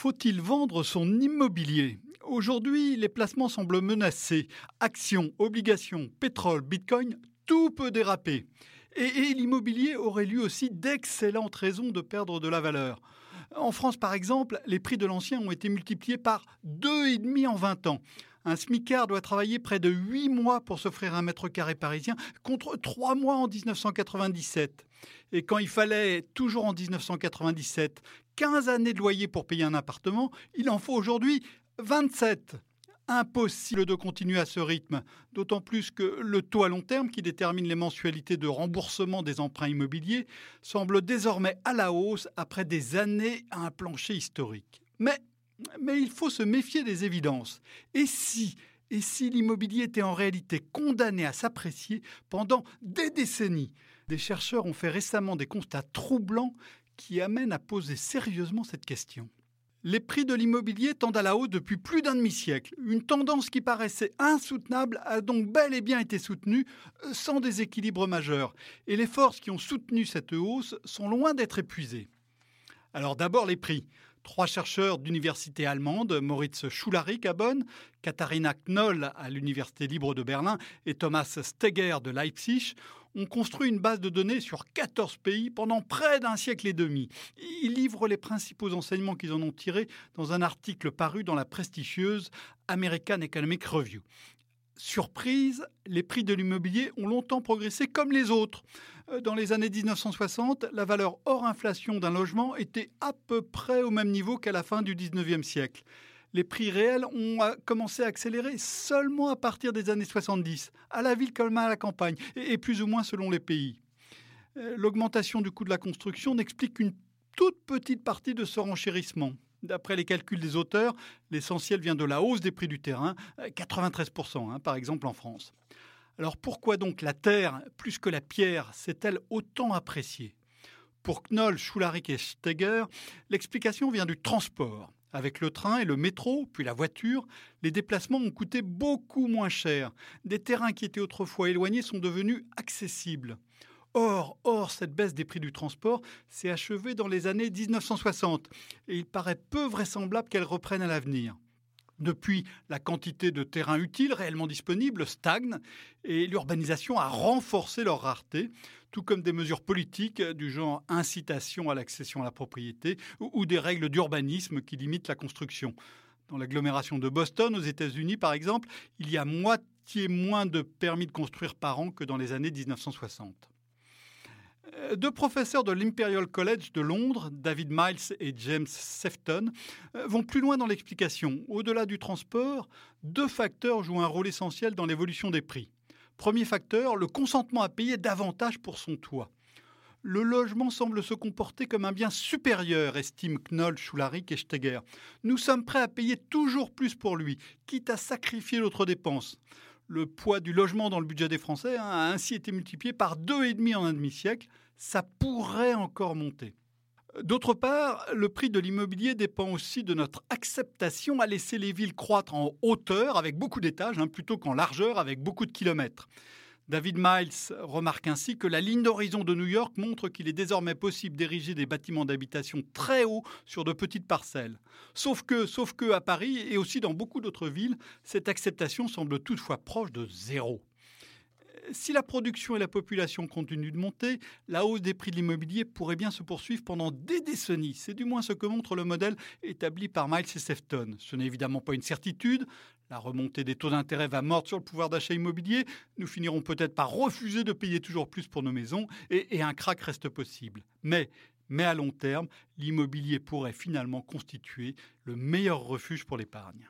Faut-il vendre son immobilier? Aujourd'hui, les placements semblent menacés. Actions, obligations, pétrole, bitcoin, tout peut déraper. Et, l'immobilier aurait lui aussi d'excellentes raisons de perdre de la valeur. En France, par exemple, les prix de l'ancien ont été multipliés par 2,5 en 20 ans. Un smicard doit travailler près de 8 mois pour s'offrir un mètre carré parisien contre 3 mois en 1997. Et quand il fallait, toujours en 1997, 15 années de loyer pour payer un appartement, il en faut aujourd'hui 27. Impossible de continuer à ce rythme, d'autant plus que le taux à long terme qui détermine les mensualités de remboursement des emprunts immobiliers semble désormais à la hausse après des années à un plancher historique. Mais, mais il faut se méfier des évidences. Et si et si l'immobilier était en réalité condamné à s'apprécier pendant des décennies? Des chercheurs ont fait récemment des constats troublants qui amènent à poser sérieusement cette question. Les prix de l'immobilier tendent à la hausse depuis plus d'un demi-siècle. Une tendance qui paraissait insoutenable a donc bel et bien été soutenue euh, sans déséquilibre majeur. Et les forces qui ont soutenu cette hausse sont loin d'être épuisées. Alors d'abord les prix. Trois chercheurs d'université allemande, Moritz Schularik à Bonn, Katharina Knoll à l'Université libre de Berlin et Thomas Steger de Leipzig, ont construit une base de données sur 14 pays pendant près d'un siècle et demi. Ils livrent les principaux enseignements qu'ils en ont tirés dans un article paru dans la prestigieuse American Economic Review. Surprise, les prix de l'immobilier ont longtemps progressé comme les autres. Euh, dans les années 1960, la valeur hors inflation d'un logement était à peu près au même niveau qu'à la fin du 19e siècle les prix réels ont commencé à accélérer seulement à partir des années 70, à la ville comme à la campagne, et plus ou moins selon les pays. Euh, l'augmentation du coût de la construction n'explique qu'une toute petite partie de ce renchérissement. D'après les calculs des auteurs, l'essentiel vient de la hausse des prix du terrain, 93% euh, hein, par exemple en France. Alors pourquoi donc la terre, plus que la pierre, s'est-elle autant appréciée? Pour Knoll, Schularik et Steger, l'explication vient du transport. Avec le train et le métro, puis la voiture, les déplacements ont coûté beaucoup moins cher. Des terrains qui étaient autrefois éloignés sont devenus accessibles. Or, or, cette baisse des prix du transport s'est achevée dans les années 1960 et il paraît peu vraisemblable qu'elle reprenne à l'avenir. Depuis, la quantité de terrains utiles réellement disponibles stagne et l'urbanisation a renforcé leur rareté, tout comme des mesures politiques du genre incitation à l'accession à la propriété ou des règles d'urbanisme qui limitent la construction. Dans l'agglomération de Boston, aux États-Unis par exemple, il y a moitié moins de permis de construire par an que dans les années 1960. Euh, deux professeurs de l'Imperial College de Londres, David Miles et James Sefton, euh, vont plus loin dans l'explication. Au-delà du transport, deux facteurs jouent un rôle essentiel dans l'évolution des prix. Premier facteur, le consentement à payer davantage pour son toit. Le logement semble se comporter comme un bien supérieur, estiment Knoll, Schularik et Steger. Nous sommes prêts à payer toujours plus pour lui, quitte à sacrifier notre dépense. Le poids du logement dans le budget des Français hein, a ainsi été multiplié par deux et demi en un demi-siècle. Ça pourrait encore monter. D'autre part, le prix de l'immobilier dépend aussi de notre acceptation à laisser les villes croître en hauteur avec beaucoup d'étages hein, plutôt qu'en largeur avec beaucoup de kilomètres. David Miles remarque ainsi que la ligne d'horizon de New York montre qu'il est désormais possible d'ériger des bâtiments d'habitation très hauts sur de petites parcelles. Sauf que, sauf que à Paris et aussi dans beaucoup d'autres villes, cette acceptation semble toutefois proche de zéro. Si la production et la population continuent de monter, la hausse des prix de l'immobilier pourrait bien se poursuivre pendant des décennies. C'est du moins ce que montre le modèle établi par Miles et Sefton. Ce n'est évidemment pas une certitude. La remontée des taux d'intérêt va mordre sur le pouvoir d'achat immobilier. Nous finirons peut-être par refuser de payer toujours plus pour nos maisons et, un crack reste possible. Mais, mais à long terme, l'immobilier pourrait finalement constituer le meilleur refuge pour l'épargne.